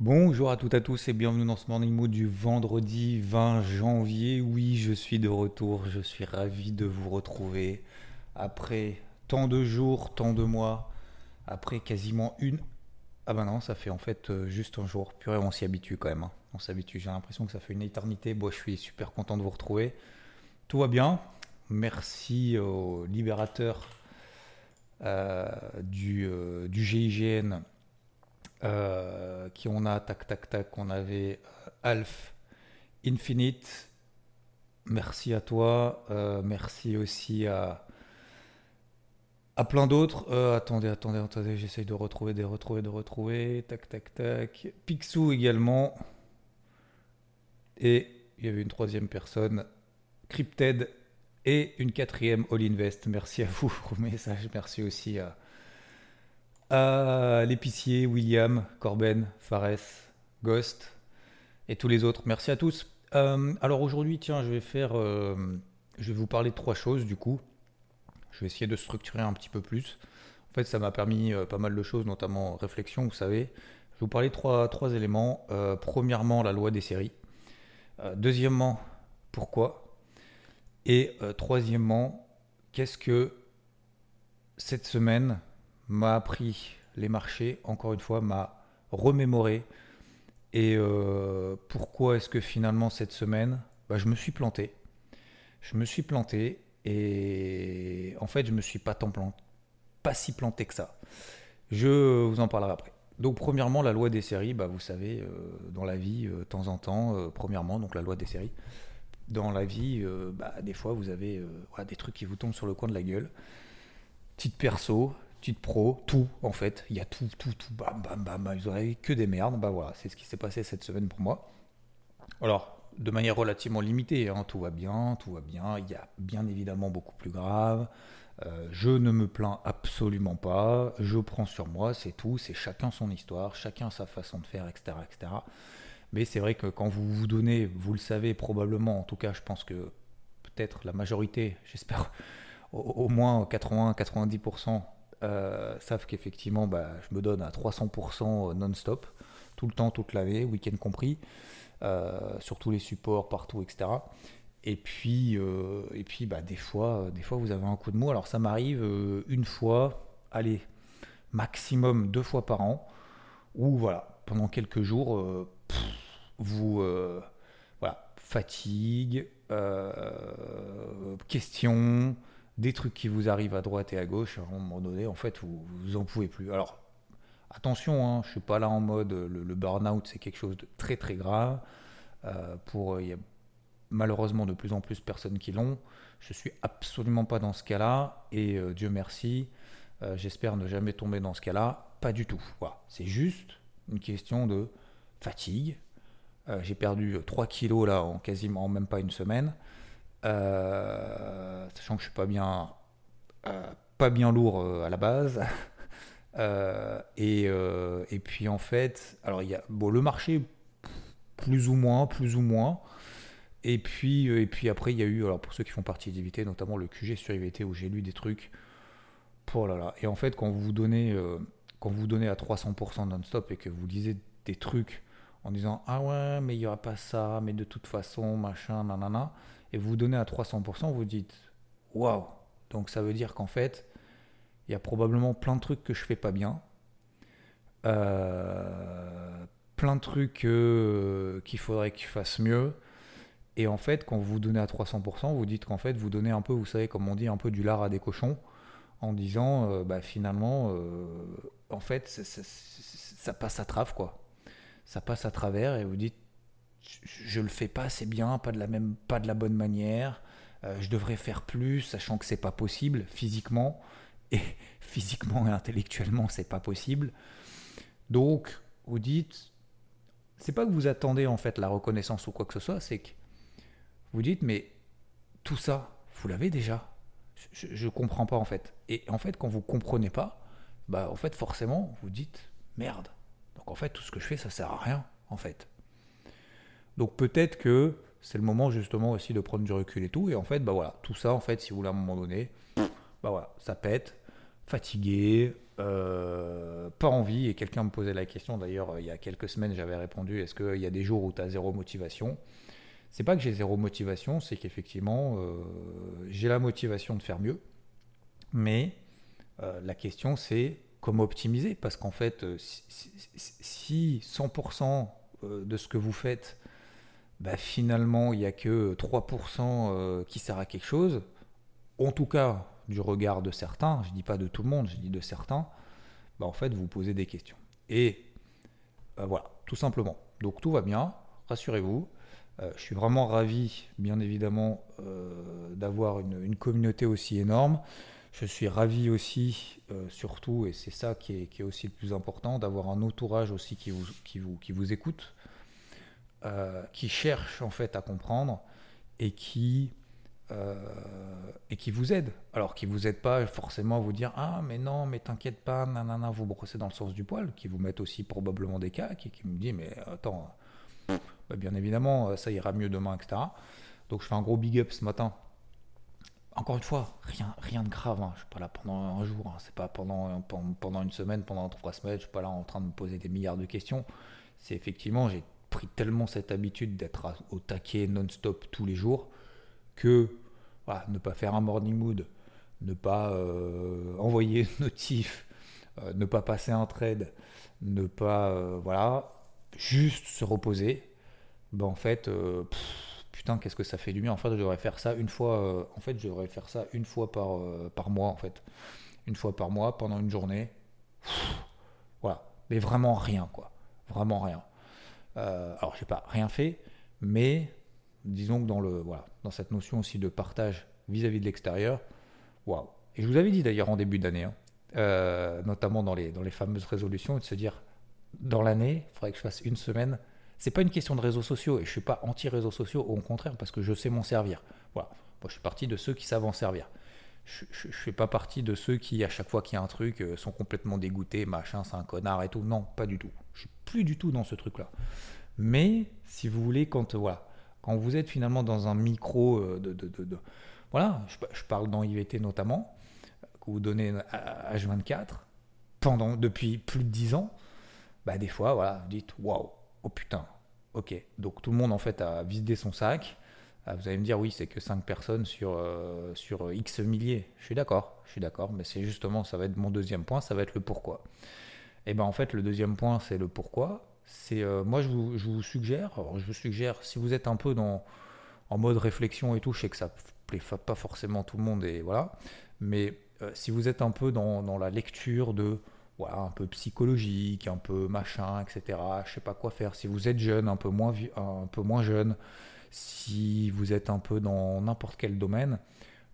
Bonjour à toutes et à tous et bienvenue dans ce Morning Mood du vendredi 20 janvier. Oui, je suis de retour, je suis ravi de vous retrouver après tant de jours, tant de mois, après quasiment une... Ah bah non, ça fait en fait euh, juste un jour. Purée, on s'y habitue quand même. hein. On s'habitue, j'ai l'impression que ça fait une éternité. Bon, je suis super content de vous retrouver. Tout va bien. Merci au libérateur euh, du, euh, du GIGN euh, qui on a, tac, tac, tac, on avait euh, Alf Infinite. Merci à toi. Euh, merci aussi à, à plein d'autres. Attendez, attendez, attendez, j'essaye de retrouver, de retrouver, de retrouver. Tac, tac, tac. Picsou également. Et il y avait une troisième personne, Crypted. Et une quatrième, All Invest. Merci à vous pour vos messages. Merci aussi à, à l'épicier, William, Corben, Fares, Ghost et tous les autres. Merci à tous. Euh, alors aujourd'hui, tiens, je vais faire, euh, je vais vous parler de trois choses du coup. Je vais essayer de structurer un petit peu plus. En fait, ça m'a permis euh, pas mal de choses, notamment réflexion, vous savez. Je vais vous parler de trois, éléments. Euh, premièrement, la loi des séries. Euh, deuxièmement, pourquoi Et euh, troisièmement, qu'est-ce que cette semaine m'a appris les marchés, encore une fois, m'a remémoré. Et euh, pourquoi est-ce que finalement cette semaine, bah, je me suis planté. Je me suis planté et en fait, je me suis pas tant planté, pas si planté que ça. Je vous en parlerai après. Donc, premièrement, la loi des séries, bah, vous savez, euh, dans la vie, euh, de temps en temps, premièrement, donc la loi des séries. Dans la vie, bah, des fois, vous avez des trucs qui vous tombent sur le coin de la gueule. Petite perso, petite pro, tout en fait. Il y a tout, tout, tout. Bam, bam, bam. Vous aurez que des merdes. Bah voilà, c'est ce qui s'est passé cette semaine pour moi. Alors, de manière relativement limitée, hein, tout va bien, tout va bien. Il y a bien évidemment beaucoup plus grave. Euh, je ne me plains absolument pas. Je prends sur moi, c'est tout. C'est chacun son histoire, chacun sa façon de faire, etc. etc. Mais c'est vrai que quand vous vous donnez, vous le savez probablement, en tout cas, je pense que peut-être la majorité, j'espère au moins 80-90% euh, savent qu'effectivement, bah, je me donne à 300% non-stop, tout le temps, toute l'année, week-end compris, euh, sur tous les supports, partout, etc. Et puis, euh, et puis bah, des, fois, des fois, vous avez un coup de mou. Alors, ça m'arrive euh, une fois, allez, maximum deux fois par an, où voilà, pendant quelques jours, euh, vous, euh, voilà, fatigue, euh, questions, des trucs qui vous arrivent à droite et à gauche, à un moment donné, en fait, vous, en pouvez plus. Alors, attention, hein, je suis pas là en mode le, le burn-out, c'est quelque chose de très très grave. Euh, pour, il y a malheureusement de plus en plus de personnes qui l'ont. Je suis absolument pas dans ce cas-là, et euh, Dieu merci, euh, j'espère ne jamais tomber dans ce cas-là. Pas du tout. C'est juste une question de fatigue. Euh, J'ai perdu 3 kilos là en quasiment en même pas une semaine. Euh, sachant que je suis pas bien, euh, pas bien lourd euh, à la base. Et, puis en fait, alors il y a bon, le marché plus ou moins, plus ou moins. Et puis, après, il y a eu, alors pour ceux qui font partie d'IVT, notamment le QG sur IVT où j'ai lu des trucs. Et en fait, quand vous vous donnez, quand donnez à 300% non-stop et que vous lisez des trucs en disant Ah ouais, mais il n'y aura pas ça, mais de toute façon, machin, nanana, et vous donnez à 300%, vous dites Waouh Donc ça veut dire qu'en fait, il y a probablement plein de trucs que je fais pas bien. Euh, plein de trucs qu'il faudrait que je fasse mieux. Et en fait, quand vous donnez à 300%, vous dites qu'en fait, vous donnez un peu, vous savez, comme on dit, un peu du lard à des cochons, en disant, euh, bah, finalement, euh, en fait, ça passe à travers, quoi. Ça passe à travers et vous dites, je, je le fais pas assez bien, pas de la même, pas de la bonne manière. euh, je devrais faire plus, sachant que c'est pas possible physiquement. et physiquement et intellectuellement, c'est pas possible. Donc, vous dites, c'est pas que vous attendez en fait la reconnaissance ou quoi que ce soit, c'est que vous dites, mais tout ça, vous l'avez déjà. Je, ne comprends pas en fait. Et en fait, quand vous comprenez pas, bah en fait, forcément, vous dites, merde. Donc en fait, tout ce que je fais, ça sert à rien en fait. Donc peut-être que c'est le moment justement aussi de prendre du recul et tout. Et en fait, bah voilà, tout ça, en fait, si vous voulez à un moment donné, bah voilà, ça pète, fatigué, euh, pas envie. Et quelqu'un me posait la question, d'ailleurs, il y a quelques semaines, j'avais répondu est-ce qu'il y a des jours où tu as zéro motivation? C'est pas que j'ai zéro motivation, c'est qu'effectivement, euh, j'ai la motivation de faire mieux. Mais euh, la question, c'est comment optimiser? Parce qu'en fait, si 100% de ce que vous faites bah, finalement, il n'y a que 3% euh, qui sert à quelque chose, en tout cas du regard de certains, je ne dis pas de tout le monde, je dis de certains, bah, en fait, vous posez des questions. Et euh, voilà, tout simplement. Donc tout va bien, rassurez-vous. Euh, je suis vraiment ravi, bien évidemment, d'avoir une, communauté aussi énorme. Je suis ravi aussi, surtout, et c'est ça qui est, aussi le plus important, d'avoir un entourage aussi qui vous écoute. Euh, qui cherche en fait à comprendre et qui, euh, et qui vous aide. Alors qui vous aide pas forcément à vous dire ah mais non mais t'inquiète pas nanana vous brossez dans le sens du poil, qui vous mettent aussi probablement des cas, qui, qui me dit mais attends bah, bien évidemment ça ira mieux demain etc. Donc je fais un gros big up ce matin. Encore une fois, rien, rien de grave. Hein. Je suis pas là pendant un jour. Hein. C'est pas pendant, pendant une semaine, pendant trois semaines. Je suis pas là en train de me poser des milliards de questions. C'est effectivement, j'ai pris tellement cette habitude d'être au taquet non-stop tous les jours que ne pas faire un morning mood, ne pas euh, envoyer une notif, euh, ne pas passer un trade, ne pas euh, voilà, juste se reposer. Ben en fait, putain, qu'est-ce que ça fait du bien. En fait, je devrais faire ça une fois. en fait, je devrais faire ça une fois par, mois en fait, une fois par mois pendant une journée. voilà, mais vraiment rien quoi, vraiment rien. Euh, alors, je n'ai pas rien fait, mais disons que dans, le, voilà, dans cette notion aussi de partage vis-à-vis de l'extérieur, waouh. Et je vous avais dit d'ailleurs en début d'année, hein, euh, notamment dans les, dans les fameuses résolutions, de se dire dans l'année, il faudrait que je fasse une semaine. C'est pas une question de réseaux sociaux et je suis pas anti-réseaux sociaux, au contraire, parce que je sais m'en servir. Voilà. Je suis parti de ceux qui savent en servir. Je, ne fais pas partie de ceux qui, à chaque fois qu'il y a un truc, euh, sont complètement dégoûtés, machin, c'est un connard et tout. Non, pas du tout. Je suis plus du tout dans ce truc-là. Mais si vous voulez, quand, voilà, quand vous êtes finalement dans un micro euh, de, voilà, je, parle dans IVT notamment, que vous donnez H24 pendant depuis plus de 10 ans, bah des fois, voilà, vous dites waouh, oh putain, ok. Donc tout le monde en fait a vidé son sac. Ah, vous allez me dire oui, c'est que 5 personnes sur, euh, sur X milliers. Je suis d'accord, je suis d'accord, mais c'est justement, ça va être mon deuxième point, ça va être le pourquoi. Et eh ben en fait, le deuxième point, c'est le pourquoi. C'est euh, moi, je vous, suggère, je vous suggère, si vous êtes un peu dans, en mode réflexion et tout, je sais que ça plaît pas forcément tout le monde et voilà, mais euh, si vous êtes un peu dans, dans, la lecture de voilà, un peu psychologique, un peu machin, etc. Je sais pas quoi faire. Si vous êtes jeune, un peu moins, un peu moins jeune, si vous êtes un peu dans n'importe quel domaine,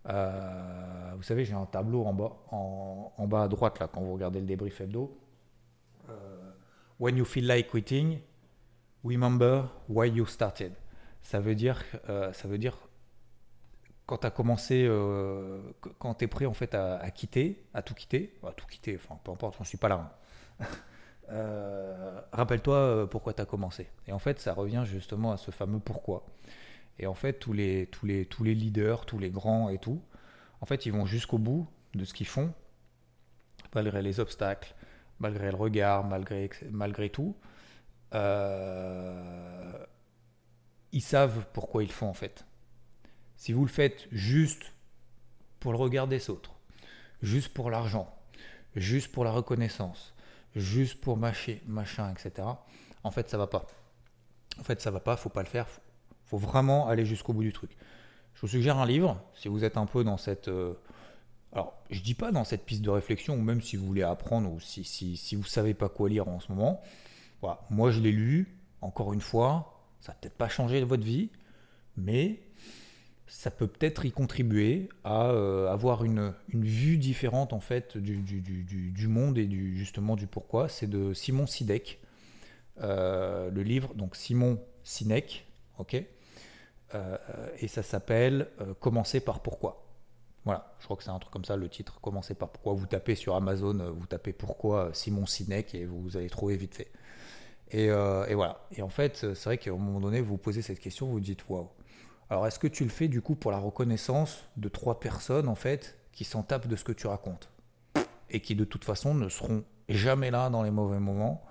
euh, vous savez, j'ai un tableau en bas, à droite là, quand vous regardez le débrief hebdo. Euh, when you feel like quitting, remember why you started. Ça veut dire, euh, ça veut dire quand tu as commencé, quand tu es prêt en fait à, quitter, à tout quitter, à tout quitter, enfin peu importe, je ne suis pas là. Hein. Rappelle-toi pourquoi tu as commencé. Et en fait, ça revient justement à ce fameux pourquoi. Et en fait, tous les, tous les, tous les leaders, tous les grands et tout, en fait, ils vont jusqu'au bout de ce qu'ils font, malgré les obstacles, malgré le regard, malgré, malgré tout, euh, ils savent pourquoi ils font en fait. Si vous le faites juste pour le regard des autres, juste pour l'argent, juste pour la reconnaissance, juste pour mâcher, machin, etc., en fait, ça va pas. En fait, ça va pas, faut pas le faire, faut, faut vraiment aller jusqu'au bout du truc. Je vous suggère un livre, si vous êtes un peu dans cette, euh, alors, je dis pas dans cette piste de réflexion, ou même si vous voulez apprendre, ou si, si, vous ne savez pas quoi lire en ce moment. Voilà. Moi, je l'ai lu, encore une fois, ça n'a peut-être pas changé votre vie, mais ça peut peut-être y contribuer à euh, avoir une, vue différente en fait du, du, monde et du, justement du pourquoi. C'est de Simon Sinek, euh, le livre, donc Simon Sinek, ok, euh, et ça s'appelle Commencer par pourquoi. Voilà, je crois que c'est un truc comme ça le titre, Commencer par pourquoi. Vous tapez sur Amazon, vous tapez pourquoi Simon Sinek et vous allez trouver vite fait. Et, et voilà. Et en fait, c'est vrai qu'à un moment donné, vous vous posez cette question, vous vous dites waouh alors est-ce que tu le fais du coup pour la reconnaissance de trois personnes en fait qui s'en tapent de ce que tu racontes et qui de toute façon ne seront jamais là dans les mauvais moments,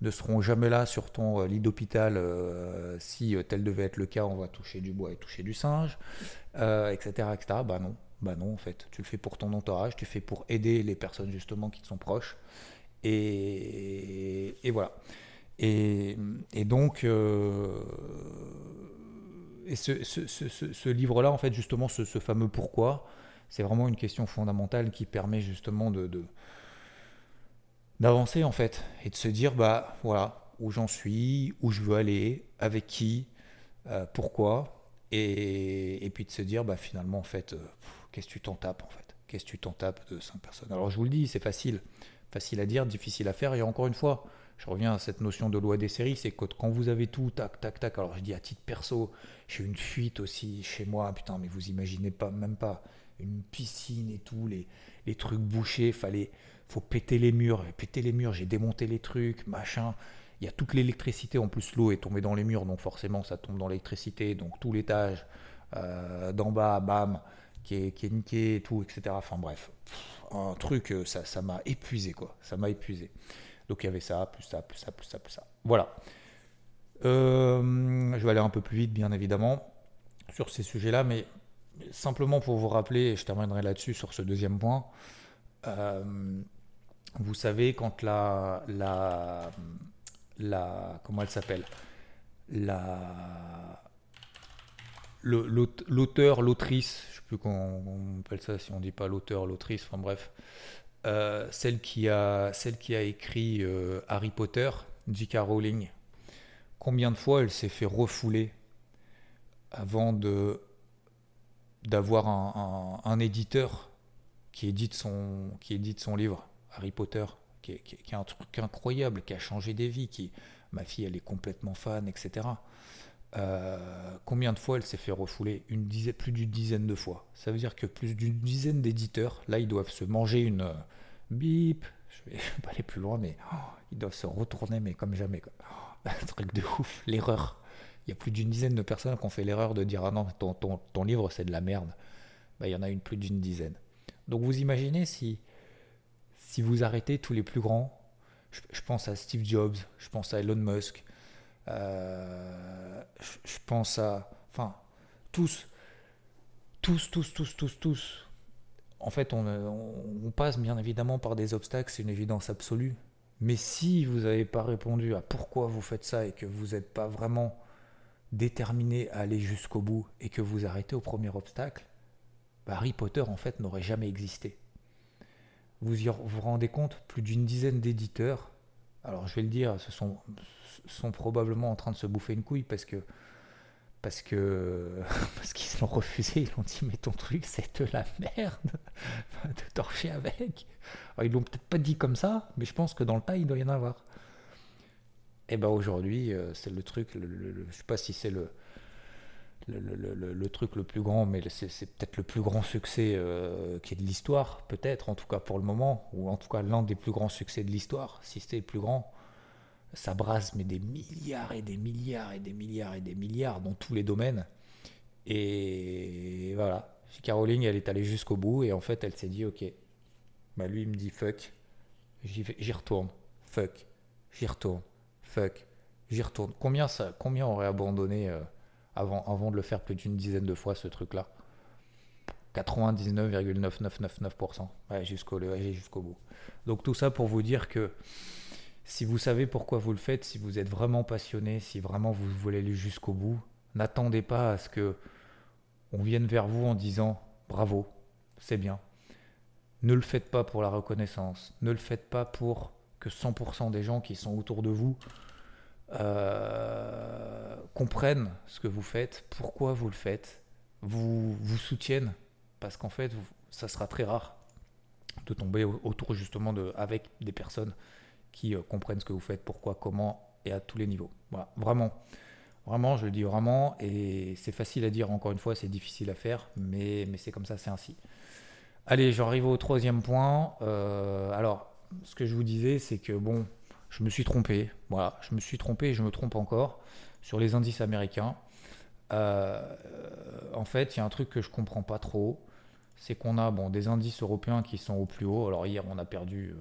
ne seront jamais là sur ton euh, lit d'hôpital euh, si euh, tel devait être le cas, on va toucher du bois et toucher du singe, etc., etc. Bah non, bah non en fait, tu le fais pour ton entourage, tu le fais pour aider les personnes justement qui te sont proches et, voilà. Et, donc et ce, livre-là, en fait, justement, ce, fameux pourquoi, c'est vraiment une question fondamentale qui permet justement de, d'avancer en fait et de se dire bah voilà où j'en suis, où je veux aller, avec qui, euh, pourquoi, et, puis de se dire bah finalement en fait euh, qu'est-ce que tu t'en tapes en fait, qu'est-ce que tu t'en tapes de cinq personnes? Alors je vous le dis, c'est facile, facile à dire, difficile à faire, et encore une fois, je reviens à cette notion de loi des séries, c'est que quand vous avez tout, tac, tac, tac, alors je dis à titre perso, j'ai une fuite aussi chez moi, putain, mais vous imaginez pas, même pas, une piscine et tout, les, trucs bouchés, fallait, faut péter les murs, péter les murs, j'ai démonté les trucs, machin. Il y a toute l'électricité, en plus l'eau est tombée dans les murs, donc forcément ça tombe dans l'électricité, donc tout l'étage euh, d'en bas, bam, qui est, qui niqué et tout, etc. Enfin bref, un truc, euh, ça m'a épuisé quoi, ça m'a épuisé. Donc il y avait ça, plus ça, plus ça, plus ça, plus ça. Voilà. Euh, je vais aller un peu plus vite, bien évidemment, sur ces sujets-là, mais simplement pour vous rappeler, et je terminerai là-dessus sur ce deuxième point. Euh, vous savez, quand la, la, comment elle s'appelle? La l'auteur, l'autrice, je ne sais plus comment on appelle ça si on dit pas l'auteur, l'autrice, enfin bref, euh, celle, qui a, celle qui a écrit euh, Harry Potter, J.K. Rowling, combien de fois elle s'est fait refouler avant de d'avoir un, éditeur qui édite son qui édite son livre Harry Potter qui est, un truc incroyable qui a changé des vies qui ma fille elle est complètement fan etc euh, combien de fois elle s'est fait refouler une dizaine, plus d'une dizaine de fois ça veut dire que plus d'une dizaine d'éditeurs là ils doivent se manger une bip, je vais pas aller plus loin, mais oh, ils doivent se retourner, mais comme jamais. Oh, un truc de ouf, l'erreur. Il y a plus d'une dizaine de personnes qui ont fait l'erreur de dire Ah non, ton, ton, ton livre c'est de la merde. Bah, il y en a une plus d'une dizaine. Donc vous imaginez si, si vous arrêtez tous les plus grands, je, pense à Steve Jobs, je pense à Elon Musk, euh, je, pense à. Enfin, tous, tous, tous, tous, tous, tous, en fait, on, passe bien évidemment par des obstacles, c'est une évidence absolue. Mais si vous n'avez pas répondu à pourquoi vous faites ça et que vous n'êtes pas vraiment déterminé à aller jusqu'au bout et que vous arrêtez au premier obstacle, Harry Potter en fait n'aurait jamais existé. Vous vous rendez compte, plus d'une dizaine d'éditeurs, alors je vais le dire, ce sont, sont probablement en train de se bouffer une couille parce que parce que parce qu'ils l'ont refusé, ils l'ont dit mais ton truc c'est de la merde de torcher avec. Ils l'ont peut-être pas dit comme ça, mais je pense que dans le tas il doit y en avoir. Et eh ben aujourd'hui euh, c'est le truc, je sais pas si c'est le le, truc le plus grand, mais c'est peut-être le plus grand succès euh, qui est de l'histoire, peut-être en tout cas pour le moment, ou en tout cas l'un des plus grands succès de l'histoire, si c'était le plus grand ça brasse mais des milliards et des milliards et des milliards et des milliards dans tous les domaines. Et voilà, Caroline, elle est allée jusqu'au bout et en fait, elle s'est dit, ok, bah lui, il me dit fuck, j'y retourne, fuck, j'y retourne, fuck, j'y retourne. Combien ça, combien aurait abandonné euh, avant, avant de le faire plus d'une dizaine de fois ce truc-là? 99,9999%. Ouais, jusqu'au jusqu'au bout. Donc tout ça pour vous dire que si vous savez pourquoi vous le faites, si vous êtes vraiment passionné, si vraiment vous voulez aller jusqu'au bout, n'attendez pas à ce que on vienne vers vous en disant bravo, c'est bien. Ne le faites pas pour la reconnaissance, ne le faites pas pour que 100% des gens qui sont autour de vous euh, comprennent ce que vous faites, pourquoi vous le faites. vous, vous soutiennent, parce qu'en fait, ça sera très rare de tomber autour justement avec des personnes qui euh, comprennent ce que vous faites, pourquoi, comment et à tous les niveaux. Voilà, vraiment. Vraiment, je le dis vraiment, et c'est facile à dire, encore une fois, c'est difficile à faire, mais, mais c'est comme ça, c'est ainsi. Allez, j'arrive au troisième point. Euh, alors, ce que je vous disais, c'est que bon, je me suis trompé. Voilà, je me suis trompé et je me trompe encore sur les indices américains. Euh, en fait, il y a un truc que je comprends pas trop c'est qu'on a des indices européens qui sont au plus haut. Alors hier, on a perdu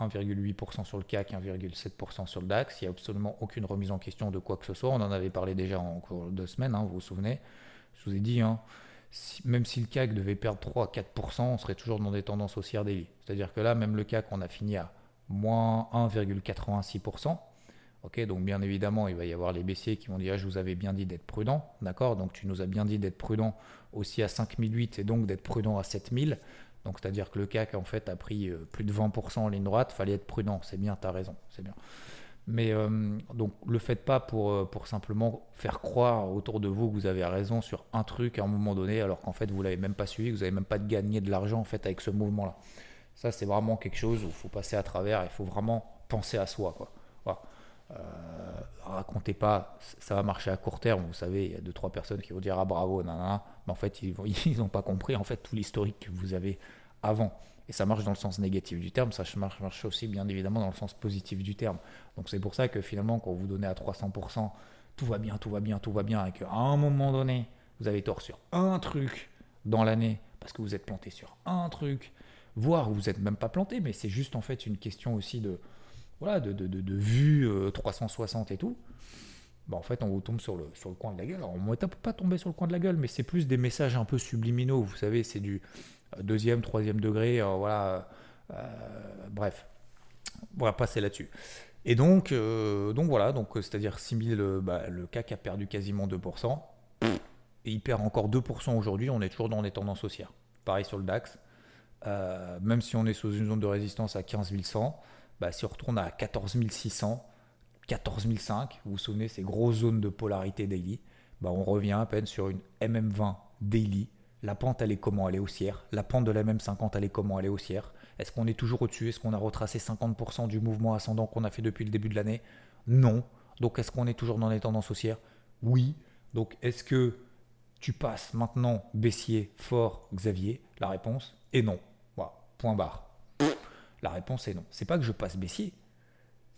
1,8% euh, sur le CAC, 1,7% sur le DAX. Il n'y a absolument aucune remise en question de quoi que ce soit. On en avait parlé déjà en cours de semaine, hein, vous vous souvenez. Je vous ai dit, hein, même si le CAC devait perdre 3-4%, on serait toujours dans des tendances haussières daily. C'est-à-dire que là, même le CAC, on a fini à moins 1,86%. Ok, donc bien évidemment, il va y avoir les baissiers qui vont dire Je vous avais bien dit d'être prudent. D'accord? Donc tu nous as bien dit d'être prudent aussi à 5008 et donc d'être prudent à 7000. Donc c'est-à-dire que le CAC en fait a pris euh, plus de 20% en ligne droite. Fallait être prudent. C'est bien, tu raison. C'est bien. Mais euh, donc le faites pas pour, euh, pour simplement faire croire autour de vous que vous avez raison sur un truc à un moment donné, alors qu'en fait vous l'avez même pas suivi, vous n'avez même pas gagné de l'argent en fait avec ce mouvement-là. Ça c'est vraiment quelque chose où il faut passer à travers, il faut vraiment penser à soi. Euh, racontez pas, ça va marcher à court terme. Vous savez, il y a deux trois personnes qui vont dire ah bravo, nanana. mais en fait ils n'ont pas compris en fait tout l'historique que vous avez avant. Et ça marche dans le sens négatif du terme, ça marche, marche aussi bien évidemment dans le sens positif du terme. Donc c'est pour ça que finalement quand vous donnez à 300%, tout va bien, tout va bien, tout va bien, et qu'à un moment donné, vous avez tort sur un truc dans l'année, parce que vous êtes planté sur un truc, voire vous n'êtes même pas planté, mais c'est juste en fait une question aussi de, voilà, de, de, vue 360 euh, et tout, bah en fait, on vous tombe sur le, sur le coin de la gueule. Alors, on ne pas tomber sur le coin de la gueule, mais c'est plus des messages un peu subliminaux. Vous savez, c'est du euh, deuxième, troisième degré. Euh, voilà. bref, on va passer là-dessus. Et donc, donc voilà, c'est-à-dire 6000, bah, le CAC a perdu quasiment 2%. Et il perd encore 2% aujourd'hui. On est toujours dans des tendances haussières. Pareil sur le DAX. même si on est sous une zone de résistance à 15 100, bah, si on retourne à 14 600, 14 500, vous vous souvenez, ces grosses zones de polarité daily, bah, on revient à peine sur une MM20 daily. La pente, elle est comment? Elle est haussière. La pente de la MM50, elle est comment? Elle est haussière. Est-ce qu'on est toujours au-dessus? Est-ce qu'on a retracé 50% du mouvement ascendant qu'on a fait depuis le début de l'année? Non. Donc est-ce qu'on est toujours dans les tendances haussières? Oui. Donc est-ce que tu passes maintenant baissier, fort, Xavier? La réponse est non. Point barre. La réponse est non. C'est pas que je passe baissier,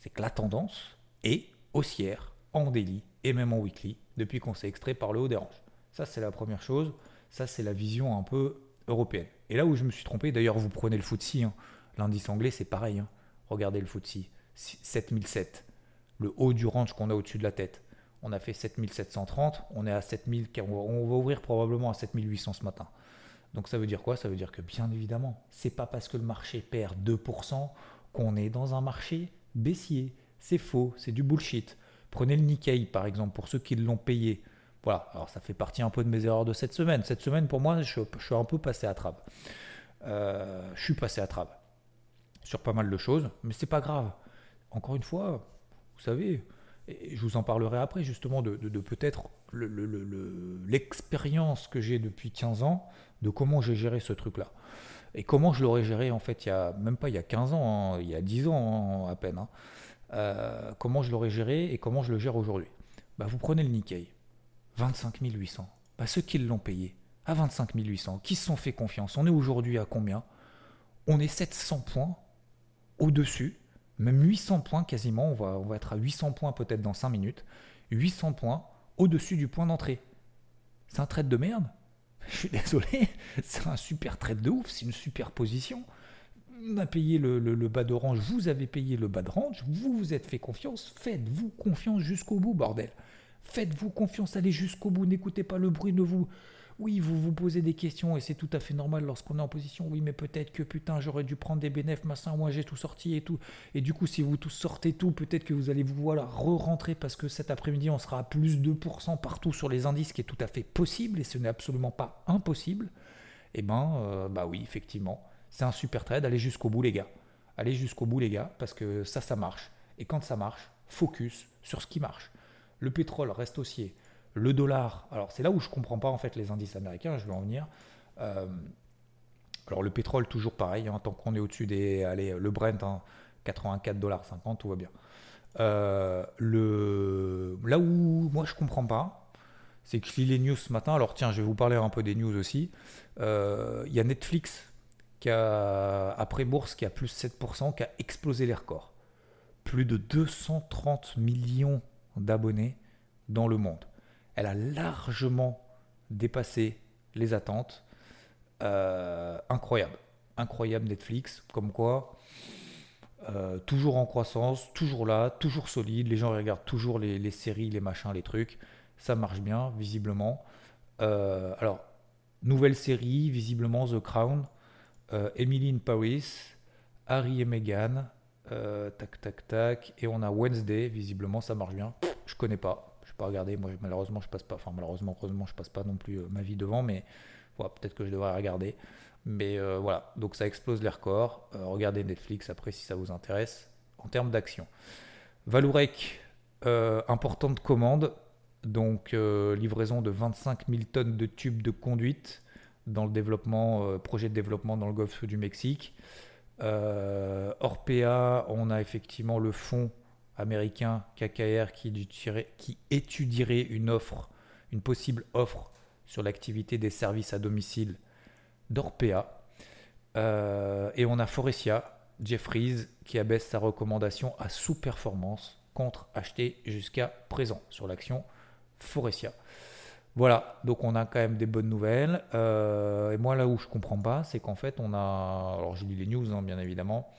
c'est que la tendance est haussière en daily et même en weekly depuis qu'on s'est extrait par le haut des ranges. Ça, c'est la première chose. Ça, c'est la vision un peu européenne. Et là où je me suis trompé, d'ailleurs, vous prenez le FTSE, hein. l'indice anglais, c'est pareil. Hein. Regardez le FTSE, 7007, le haut du range qu'on a au-dessus de la tête. On a fait 7730, on est à 7000, on va ouvrir probablement à 7800 ce matin. Donc ça veut dire quoi? Ça veut dire que bien évidemment, c'est pas parce que le marché perd 2% qu'on est dans un marché baissier. C'est faux, c'est du bullshit. Prenez le Nikkei par exemple, pour ceux qui l'ont payé. Voilà, alors ça fait partie un peu de mes erreurs de cette semaine. Cette semaine, pour moi, je, suis un peu passé à trappe. Euh, je suis passé à trappe sur pas mal de choses, mais c'est pas grave. Encore une fois, vous savez, je vous en parlerai après justement de, peut-être l'expérience que j'ai depuis 15 ans de comment j'ai géré ce truc-là. Et comment je l'aurais géré en fait il y a même pas il y a 15 ans, hein, il y a 10 ans hein, à peine. Hein. Euh, comment je l'aurais géré et comment je le gère aujourd'hui. Bah, vous prenez le Nikkei, 25 800. Bah, ceux qui l'ont payé à 25 800, qui se sont fait confiance, on est aujourd'hui à combien? On est 700 points au-dessus même 800 points quasiment, on va, être à 800 points peut-être dans 5 minutes, 800 points au-dessus du point d'entrée. C'est un trade de merde Je suis désolé, c'est un super trade de ouf, c'est une super position. On a payé le, le, bas de range, vous avez payé le bas de range, vous vous êtes fait confiance, faites-vous confiance jusqu'au bout, bordel. Faites-vous confiance, allez jusqu'au bout, n'écoutez pas le bruit de vous oui, vous vous posez des questions et c'est tout à fait normal lorsqu'on est en position. Oui, mais peut-être que putain, j'aurais dû prendre des bénéfices, machin, moi j'ai tout sorti et tout. Et du coup, si vous tous sortez tout, peut-être que vous allez vous voilà re-rentrer parce que cet après-midi, on sera à plus de 2% partout sur les indices, qui est tout à fait possible et ce n'est absolument pas impossible. Eh ben, euh, bah oui, effectivement, c'est un super trade. Allez jusqu'au bout, les gars. Allez jusqu'au bout, les gars, parce que ça, ça marche. Et quand ça marche, focus sur ce qui marche. Le pétrole reste haussier Le dollar, alors c'est là où je comprends pas en fait les indices américains, je vais en venir. Euh, alors le pétrole, toujours pareil, hein, tant qu'on est au-dessus des. Allez, le Brent, hein, 84,50$, tout va bien. Euh, là où moi je comprends pas, c'est que je lis les news ce matin. Alors tiens, je vais vous parler un peu des news aussi. Euh, il y a Netflix qui a, après bourse, qui a plus 7%, qui a explosé les records. Plus de 230 millions d'abonnés dans le monde. Elle a largement dépassé les attentes. Euh, incroyable. Incroyable Netflix, comme quoi, euh, toujours en croissance, toujours là, toujours solide. Les gens regardent toujours les, séries, les machins, les trucs. Ça marche bien, visiblement. Euh, alors, nouvelle série, visiblement The Crown. Emily in Paris, Harry et Meghan. tac, tac, tac. Et on a Wednesday, visiblement, ça marche bien. Je connais pas. Pas regarder. Moi, malheureusement, je passe pas. Enfin, malheureusement, heureusement, je passe pas non plus ma vie devant, mais peut-être que je devrais regarder. Mais euh, voilà, donc ça explose les records. Euh, regardez Netflix après si ça vous intéresse en termes d'action. Valourec, euh, importante commande, donc livraison de 25 000 tonnes de tubes de conduite dans le développement, projet de développement dans le golfe du Mexique. Orpea, on a effectivement le fonds américain KKR qui, étudierait une offre, une possible offre sur l'activité des services à domicile d'Orpea. Euh, et on a Forestia, Jeffries, qui abaisse sa recommandation à sous-performance contre acheter jusqu'à présent sur l'action Forestia. Voilà, donc on a quand même des bonnes nouvelles. Euh, et moi, là où je comprends pas, c'est qu'en fait, on a, alors je lis les news, hein, bien évidemment,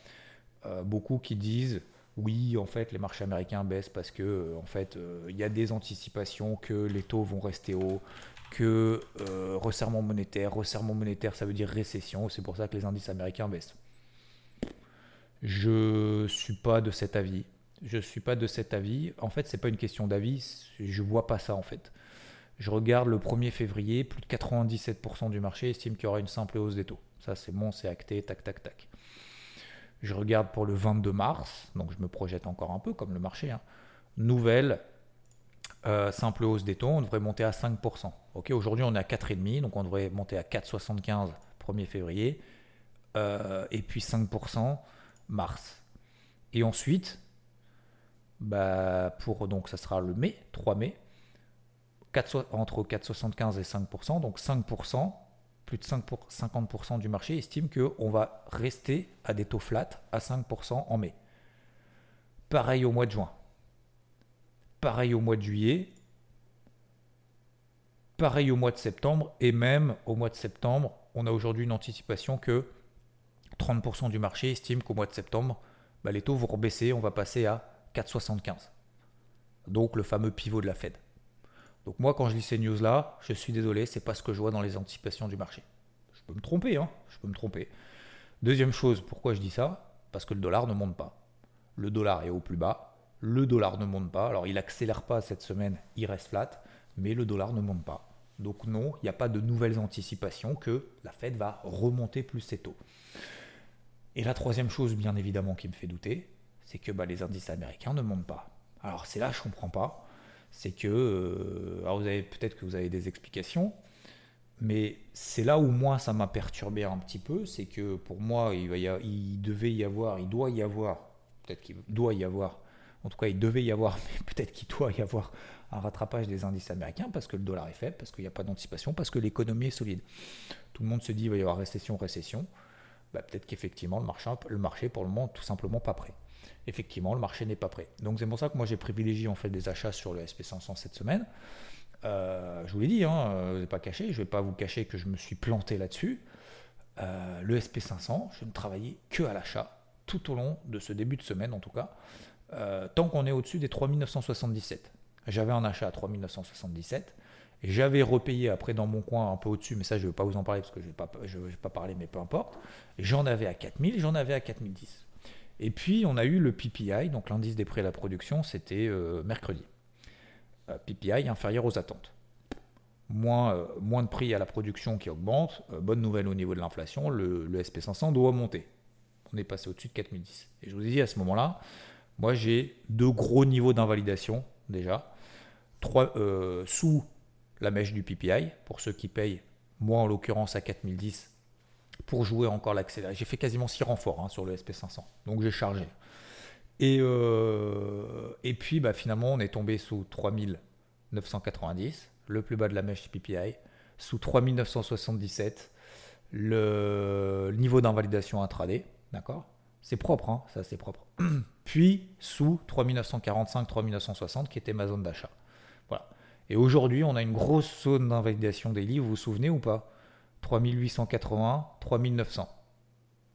euh, beaucoup qui disent oui, en fait, les marchés américains baissent parce que, en fait, il y a des anticipations que les taux vont rester hauts, que euh, resserrement monétaire, resserrement monétaire, ça veut dire récession. C'est pour ça que les indices américains baissent. Je suis pas de cet avis. Je suis pas de cet avis. En fait, c'est pas une question d'avis. Je vois pas ça en fait. Je regarde le 1er février, plus de 97% du marché estime qu'il y aura une simple hausse des taux. Ça, c'est bon, c'est acté, tac, tac, tac. Je regarde pour le 22 mars, donc je me projette encore un peu comme le marché. Hein. Nouvelle, euh, simple hausse des taux, on devrait monter à 5%. Ok, aujourd'hui on est à 4,5, donc on devrait monter à 4,75 1er février, euh, et puis 5% mars. Et ensuite, bah, pour donc ça sera le mai, 3 mai, entre 4,75 et 5%, donc 5%, plus de 5 50% du marché estime qu'on va rester à des taux flats à 5% en mai. Pareil au mois de juin. Pareil au mois de juillet. Pareil au mois de septembre. Et même au mois de septembre, on a aujourd'hui une anticipation que 30% du marché estime qu'au mois de septembre, bah, les taux vont rebaisser. On va passer à 4,75. Donc le fameux pivot de la Fed. Donc moi, quand je lis ces news-là, je suis désolé, c'est pas ce que je vois dans les anticipations du marché. Je peux me tromper, hein je peux me tromper. Deuxième chose, pourquoi je dis ça? Parce que le dollar ne monte pas. Le dollar est au plus bas, le dollar ne monte pas. Alors il accélère pas cette semaine, il reste flat, mais le dollar ne monte pas. Donc non, il n'y a pas de nouvelles anticipations que la Fed va remonter plus ses taux. Et la troisième chose, bien évidemment, qui me fait douter, c'est que bah, les indices américains ne montent pas. Alors c'est là je comprends pas. C'est que, euh, alors vous avez peut-être que vous avez des explications, mais c'est là où moi ça m'a perturbé un petit peu, c'est que pour moi il, va y il devait y avoir, il doit y avoir, peut-être qu'il doit y avoir en tout cas, il devait y avoir, mais peut-être qu'il doit y avoir un rattrapage des indices américains parce que le dollar est faible, parce qu'il n'y a pas d'anticipation, parce que l'économie est solide. Tout le monde se dit qu'il va y avoir récession, récession. Bah, peut-être qu'effectivement, le marché, le marché, pour le moment, tout simplement pas prêt. Effectivement, le marché n'est pas prêt. Donc c'est pour ça que moi j'ai privilégié en fait des achats sur le SP500 cette semaine. Euh, je vous l'ai dit, hein, euh, vous n'êtes pas caché, je ne vais pas vous cacher que je me suis planté là-dessus. Euh, le SP500, je ne travaillais que à l'achat tout au long de ce début de semaine en tout cas. Tant qu'on est au-dessus des 3977. J'avais un achat à 3977. J'avais repayé après dans mon coin un peu au-dessus, mais ça je ne vais pas vous en parler parce que je ne vais, pas, vais pas parler, mais peu importe. J'en avais à 4000, j'en avais à 4010. Et puis on a eu le PPI, donc l'indice des prix à la production, c'était euh, mercredi. Euh, PPI inférieur aux attentes. Moins, moins de prix à la production qui augmente. bonne nouvelle au niveau de l'inflation, le, le SP500 doit monter. On est passé au-dessus de 4010. Et je vous ai dit à ce moment-là, moi, j'ai deux gros niveaux d'invalidation déjà. euh, sous la mèche du PPI, pour ceux qui payent, moi en l'occurrence à 4010, pour jouer encore l'accéléré. J'ai fait quasiment 6 renforts hein, sur le SP500, donc j'ai chargé. Et, euh, et puis bah, finalement, on est tombé sous 3990, le plus bas de la mèche PPI, sous 3977, le niveau d'invalidation intraday, d'accord? C'est propre, hein, ça c'est propre. Puis sous 3945, 3960, qui était ma zone d'achat. Voilà. Et aujourd'hui, on a une grosse zone d'invalidation des vous vous souvenez ou pas? 3880, 3900.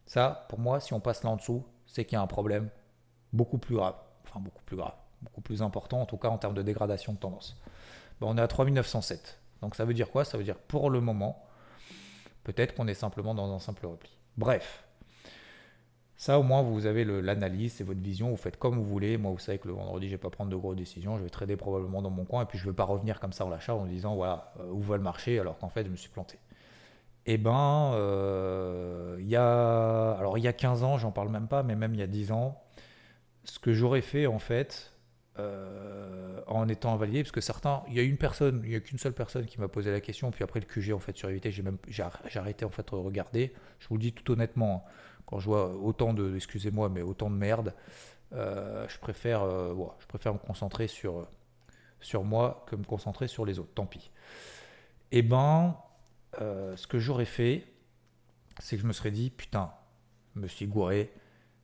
Ça, pour moi, si on passe là en dessous, c'est qu'il y a un problème beaucoup plus grave. Enfin, beaucoup plus grave. Beaucoup plus important, en tout cas en termes de dégradation de tendance. on est à 3907. Donc ça veut dire quoi? Ça veut dire pour le moment, peut-être qu'on est simplement dans un simple repli. Bref. Ça, au moins, vous avez l'analyse, c'est votre vision, vous faites comme vous voulez. Moi, vous savez que le vendredi, je ne vais pas prendre de grosses décisions, je vais trader probablement dans mon coin, et puis je ne vais pas revenir comme ça en l'achat en disant, voilà, euh, où va le marché, alors qu'en fait, je me suis planté. Eh ben, euh, il y a, alors il y a 15 ans, j'en parle même pas, mais même il y a 10 ans, ce que j'aurais fait en fait, euh, en étant invalidé, parce que certains, il y a une personne, il n'y a qu'une seule personne qui m'a posé la question, puis après le QG en fait sur évité, j'ai même j'ai arrêté en fait de regarder. Je vous le dis tout honnêtement, quand je vois autant de, excusez-moi, mais autant de merde, euh, je préfère, je préfère me concentrer sur sur moi que me concentrer sur les autres. Tant pis. Eh ben, euh, ce que j'aurais fait, c'est que je me serais dit, putain, je me suis gouré,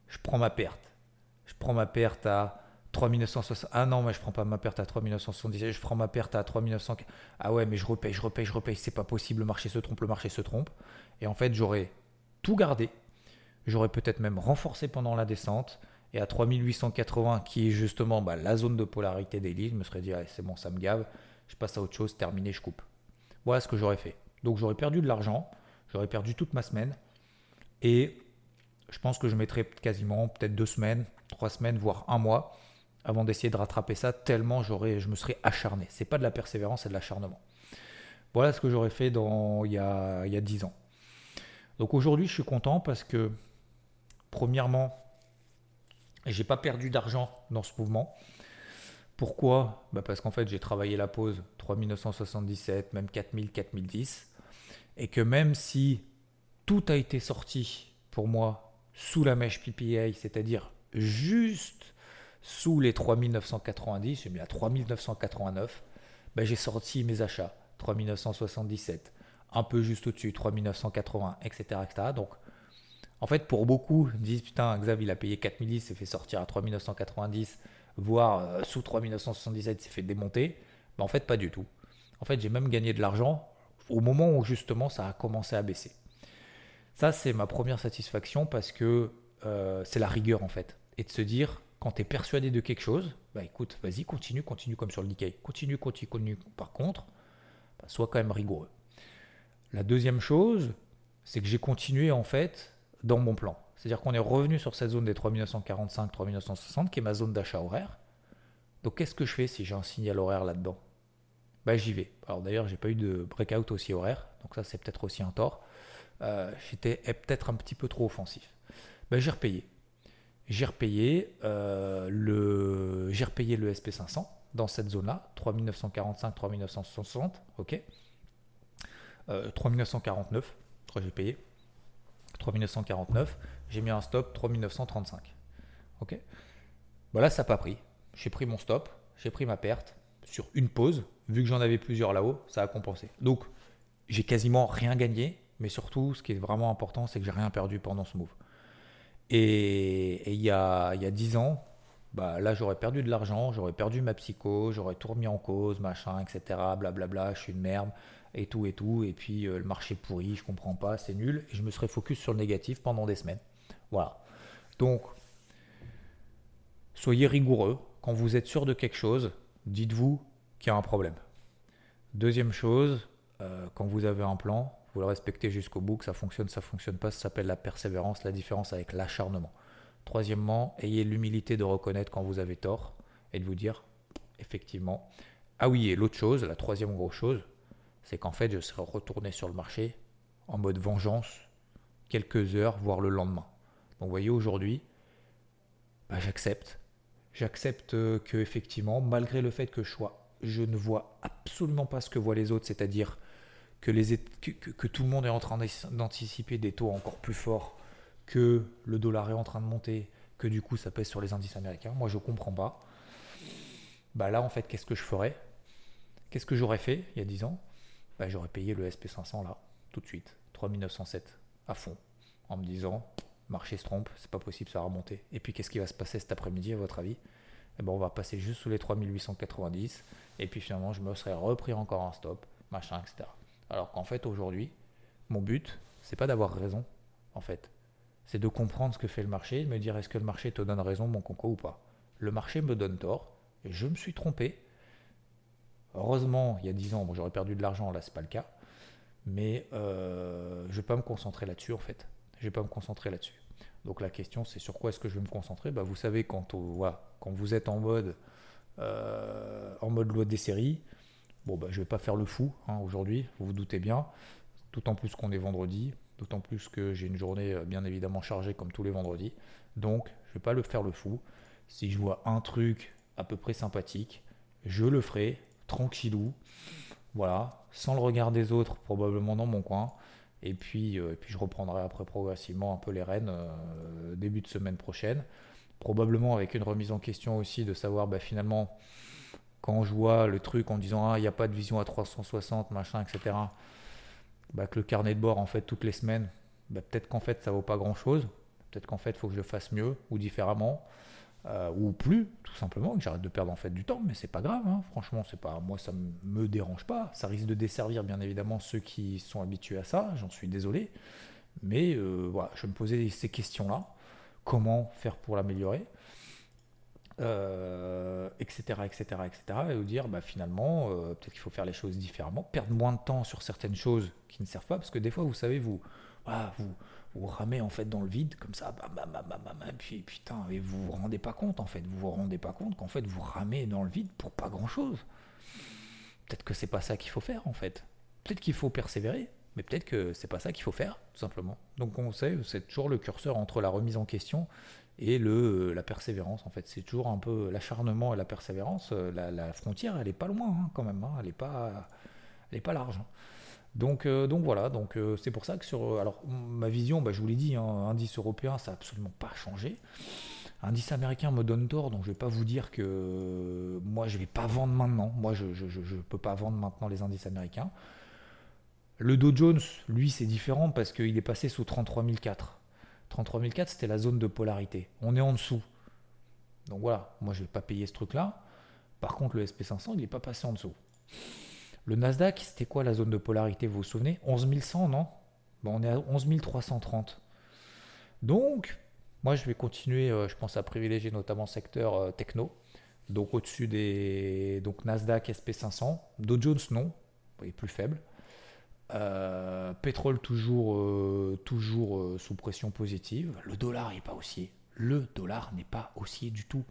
je prends ma perte. Je prends ma perte à 3960. Ah non, mais je prends pas ma perte à 3977, je prends ma perte à 3900. Ah ouais, mais je repaye, je repaye, je repaye, c'est pas possible, le marché se trompe, le marché se trompe. Et en fait, j'aurais tout gardé. J'aurais peut-être même renforcé pendant la descente. Et à 3880, qui est justement bah, la zone de polarité des lignes, je me serais dit, c'est bon, ça me gave, je passe à autre chose, terminé, je coupe. Voilà ce que j'aurais fait. Donc j'aurais perdu de l'argent, j'aurais perdu toute ma semaine. Et je pense que je mettrais quasiment peut-être deux semaines, trois semaines, voire un mois avant d'essayer de rattraper ça, tellement j'aurais, je me serais acharné. C'est pas de la persévérance, c'est de l'acharnement. Voilà ce que j'aurais fait dans, il, y a, 10 ans. Donc aujourd'hui, je suis content parce que, premièrement, j'ai pas perdu d'argent dans ce mouvement. Pourquoi? Bah Parce qu'en fait, j'ai travaillé la pause 3977, même 4000, 4010 et que même si tout a été sorti pour moi sous la mèche PPA, c'est-à-dire juste sous les 3990, j'ai mis à 3989, ben j'ai sorti mes achats 3977, un peu juste au-dessus 3980, etc.. Donc en fait, pour beaucoup, ils disent putain, Xav il a payé 4010, s'est fait sortir à 3990, voire euh, sous 3977, s'est fait démonter. Ben, en fait, pas du tout. En fait, j'ai même gagné de l'argent au moment où justement ça a commencé à baisser. Ça, c'est ma première satisfaction parce que euh, c'est la rigueur en fait. Et de se dire, quand tu es persuadé de quelque chose, bah écoute, vas-y, continue, continue comme sur le Nikkei. Continue, continue, continue. Par contre, bah, sois quand même rigoureux. La deuxième chose, c'est que j'ai continué en fait dans mon plan. C'est-à-dire qu'on est revenu sur cette zone des 3945, 3960, qui est ma zone d'achat horaire. Donc qu'est-ce que je fais si j'ai un signal horaire là-dedans? Bah, j'y vais. Alors d'ailleurs, j'ai pas eu de breakout aussi horaire, donc ça c'est peut-être aussi un tort. Euh, j'étais peut-être un petit peu trop offensif. Bah, j'ai repayé. J'ai repayé, euh, le, repayé le SP500 dans cette zone-là, 3945, 3960, ok. 3949, euh, j'ai payé. 3949, j'ai mis un stop 3935. Ok. Voilà, ça n'a pas pris. J'ai pris mon stop, j'ai pris ma perte sur une pause, vu que j'en avais plusieurs là-haut, ça a compensé. Donc, j'ai quasiment rien gagné, mais surtout, ce qui est vraiment important, c'est que j'ai rien perdu pendant ce move. Et il y a, y a 10 ans, bah, là, j'aurais perdu de l'argent, j'aurais perdu ma psycho, j'aurais tout remis en cause, machin, etc. Blablabla, je suis une merde, et tout, et tout. Et puis, euh, le marché pourri, je comprends pas, c'est nul. Et je me serais focus sur le négatif pendant des semaines. Voilà. Donc, soyez rigoureux. Quand vous êtes sûr de quelque chose, dites-vous qu'il y a un problème. Deuxième chose, euh, quand vous avez un plan, vous le respectez jusqu'au bout, que ça fonctionne, ça fonctionne pas, ça s'appelle la persévérance, la différence avec l'acharnement. Troisièmement, ayez l'humilité de reconnaître quand vous avez tort et de vous dire, effectivement. Ah oui, et l'autre chose, la troisième grosse chose, c'est qu'en fait, je serai retourné sur le marché en mode vengeance quelques heures, voire le lendemain. Donc, vous voyez, aujourd'hui, bah, j'accepte j'accepte que effectivement, malgré le fait que je ne vois absolument pas ce que voient les autres, c'est-à-dire que, tout le monde est en train d'anticiper des taux encore plus forts, que le dollar est en train de monter, que du coup ça pèse sur les indices américains. Moi je comprends pas. Bah là en fait qu'est-ce que je ferais? Qu'est-ce que j'aurais fait il y a 10 ans? Bah, J'aurais payé le SP500 là, tout de suite, 3907 à fond, en me disant marché se trompe, c'est pas possible, ça va remonter. Et puis qu'est-ce qui va se passer cet après-midi à votre avis? Eh ben, on va passer juste sous les 3890 et puis finalement je me serais repris encore un stop, machin, etc. Alors qu'en fait aujourd'hui, mon but, c'est pas d'avoir raison, en fait. C'est de comprendre ce que fait le marché, de me dire est-ce que le marché te donne raison, mon conco, ou pas? Le marché me donne tort, et je me suis trompé. Heureusement, il y a 10 ans, j'aurais perdu de l'argent, là c'est pas le cas. Mais euh, je ne vais pas me concentrer là-dessus en fait. Je vais pas me concentrer là-dessus. Donc la question c'est sur quoi est-ce que je vais me concentrer? Bah, Vous savez, quand, vous êtes en mode, euh, loi des séries, bah, je ne vais pas faire le fou hein, aujourd'hui, vous vous doutez bien. D'autant plus qu'on est vendredi, d'autant plus que j'ai une journée euh, bien évidemment chargée comme tous les vendredis. Donc je ne vais pas le faire le fou. Si je vois un truc à peu près sympathique, je le ferai tranquillou. Voilà, sans le regard des autres, probablement dans mon coin. Et puis, euh, et puis je reprendrai après progressivement un peu les rênes euh, début de semaine prochaine. Probablement avec une remise en question aussi de savoir bah, finalement, quand je vois le truc en disant ah, il n'y a pas de vision à 360, machin, etc., bah, que le carnet de bord en fait toutes les semaines, bah, peut-être qu'en fait ça vaut pas grand chose. Peut-être qu'en fait il faut que je le fasse mieux ou différemment. Euh, ou plus, tout simplement, que j'arrête de perdre en fait du temps, mais c'est pas grave, hein. franchement, c'est pas, moi ça me dérange pas, ça risque de desservir bien évidemment ceux qui sont habitués à ça, j'en suis désolé, mais euh, voilà, je me posais ces questions-là, comment faire pour l'améliorer, etc., etc., etc., et vous dire, bah, finalement, euh, peut-être qu'il faut faire les choses différemment, perdre moins de temps sur certaines choses qui ne servent pas, parce que des fois, vous savez, vous, vous vous ramez en fait dans le vide comme ça, bam, bam, bam, bam, puis putain, et vous vous rendez pas compte en fait, vous vous rendez pas compte qu'en fait vous ramez dans le vide pour pas grand chose. Peut-être que c'est pas ça qu'il faut faire en fait. Peut-être qu'il faut persévérer, mais peut-être que c'est pas ça qu'il faut faire tout simplement. Donc on sait, c'est toujours le curseur entre la remise en question et le la persévérance en fait. C'est toujours un peu l'acharnement et la persévérance. La, frontière, elle est pas loin hein, quand même. Hein. Elle est pas, elle est pas large. Hein. Donc, euh, donc voilà, donc euh, c'est pour ça que sur euh, alors ma vision, bah, je vous l'ai dit, hein, indice européen, ça n'a absolument pas changé. Indice américain me donne tort, donc je ne vais pas vous dire que moi je ne vais pas vendre maintenant. Moi je ne peux pas vendre maintenant les indices américains. Le Dow Jones, lui, c'est différent parce qu'il est passé sous 33004. 33004, c'était la zone de polarité. On est en dessous. Donc voilà, moi je ne vais pas payer ce truc-là. Par contre, le SP500, il n'est pas passé en dessous. Le Nasdaq, c'était quoi la zone de polarité, vous vous souvenez? 11100, non? Bon, On est à 11330. Donc, moi, je vais continuer, euh, je pense, à privilégier notamment secteur euh, techno. Donc, au-dessus des donc Nasdaq, SP500. Dow Jones, non, il est plus faible. Euh, pétrole toujours, toujours sous pression positive. Le dollar n'est pas haussier. Le dollar n'est pas haussier du tout.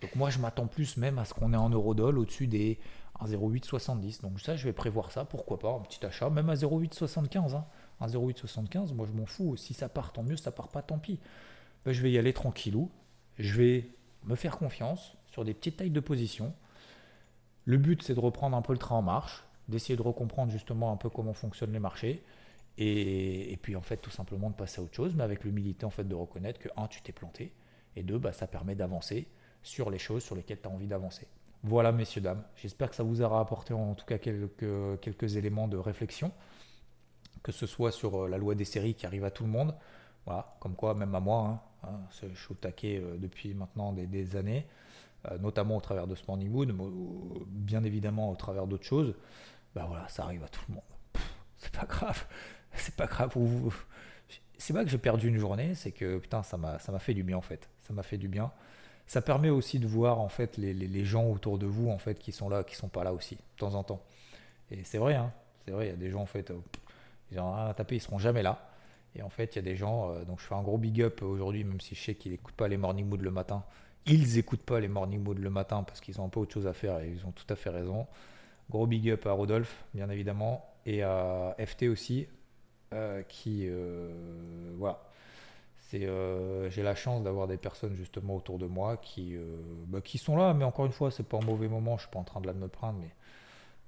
Donc moi je m'attends plus même à ce qu'on ait en eurodoll au-dessus des un 0,870. Donc ça, je vais prévoir ça, pourquoi pas, un petit achat, même à 0,875. Hein. Un 0,875, moi je m'en fous. Si ça part, tant mieux, ça part pas, tant pis. Ben, je vais y aller tranquillou. Je vais me faire confiance sur des petites tailles de position. Le but, c'est de reprendre un peu le train en marche, d'essayer de recomprendre justement un peu comment fonctionnent les marchés. Et, puis en fait, tout simplement de passer à autre chose, mais avec l'humilité en fait de reconnaître que, un, tu t'es planté, et deux, bah, ça permet d'avancer sur les choses sur lesquelles tu as envie d'avancer. Voilà, messieurs, dames. J'espère que ça vous aura apporté en tout cas quelques, éléments de réflexion, que ce soit sur euh, la loi des séries qui arrive à tout le monde. Voilà, comme quoi, même à moi, hein, hein, je suis au taquet euh, depuis maintenant des, années, euh, notamment au travers de ce bien évidemment au travers d'autres choses. Ben voilà, ça arrive à tout le monde. C'est pas grave, c'est pas grave. C'est pas que j'ai perdu une journée, c'est que putain, ça m'a fait du bien en fait. Ça m'a fait du bien ça permet aussi de voir en fait les, gens autour de vous en fait qui sont là, qui sont pas là aussi de temps en temps. Et c'est vrai, hein, c'est vrai, il y a des gens en fait, euh, ils ont rien à taper, ils seront jamais là. Et en fait, il y a des gens, euh, donc je fais un gros big up aujourd'hui, même si je sais qu'ils n'écoutent pas les morning mood le matin. Ils n'écoutent pas les morning mood le matin parce qu'ils ont un peu autre chose à faire et ils ont tout à fait raison. Gros big up à Rodolphe, bien évidemment, et à FT aussi, euh, qui, voilà, Euh, j'ai la chance d'avoir des personnes justement autour de moi qui, euh, bah, qui sont là, mais encore une fois, c'est pas un mauvais moment, je suis pas en train de la me prendre,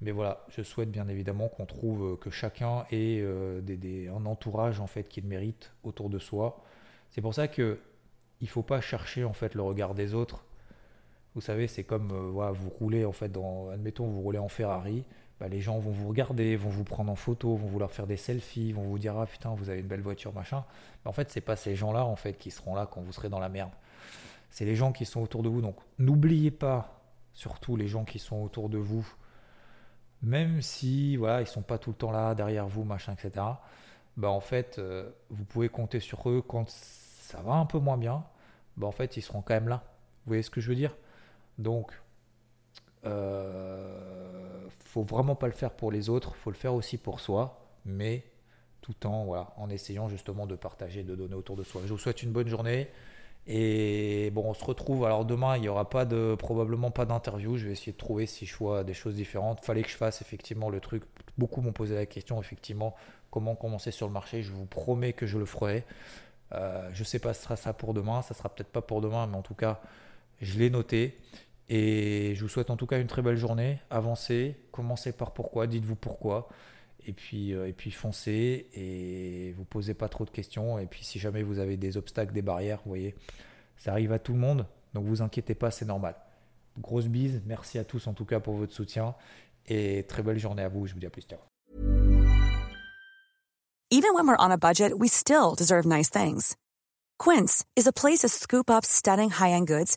mais, voilà, je souhaite bien évidemment qu'on trouve que chacun ait un entourage en fait qui le mérite autour de soi. C'est pour ça que il faut pas chercher en fait le regard des autres. Vous savez, c'est comme voilà, vous roulez en fait dans, admettons, vous roulez en Ferrari bah, les gens vont vous regarder, vont vous prendre en photo, vont vouloir faire des selfies, vont vous dire ah putain vous avez une belle voiture machin. Mais en fait c'est pas ces gens-là en fait qui seront là quand vous serez dans la merde. C'est les gens qui sont autour de vous. Donc n'oubliez pas surtout les gens qui sont autour de vous, même si voilà ils sont pas tout le temps là derrière vous machin etc. Bah en fait euh, vous pouvez compter sur eux quand ça va un peu moins bien. Bah en fait ils seront quand même là. Vous voyez ce que je veux dire? Donc euh, faut vraiment pas le faire pour les autres, faut le faire aussi pour soi, mais tout en, voilà, en essayant justement de partager, de donner autour de soi. Je vous souhaite une bonne journée. Et bon, on se retrouve. Alors demain, il n'y aura pas de, probablement pas d'interview. Je vais essayer de trouver si je vois des choses différentes. Fallait que je fasse effectivement le truc. Beaucoup m'ont posé la question, effectivement, comment commencer sur le marché. Je vous promets que je le ferai. Euh, je sais pas ce sera ça pour demain. Ça sera peut-être pas pour demain, mais en tout cas, je l'ai noté. Et je vous souhaite en tout cas une très belle journée. Avancez, commencez par pourquoi, dites-vous pourquoi. Et puis, euh, et puis foncez et vous posez pas trop de questions. Et puis si jamais vous avez des obstacles, des barrières, vous voyez, ça arrive à tout le monde. Donc vous inquiétez pas, c'est normal. Grosse bise, merci à tous en tout cas pour votre soutien. Et très belle journée à vous. Je vous dis à plus tard. Even when we're on a budget, we still deserve nice things. Quince is a place to scoop up stunning high-end goods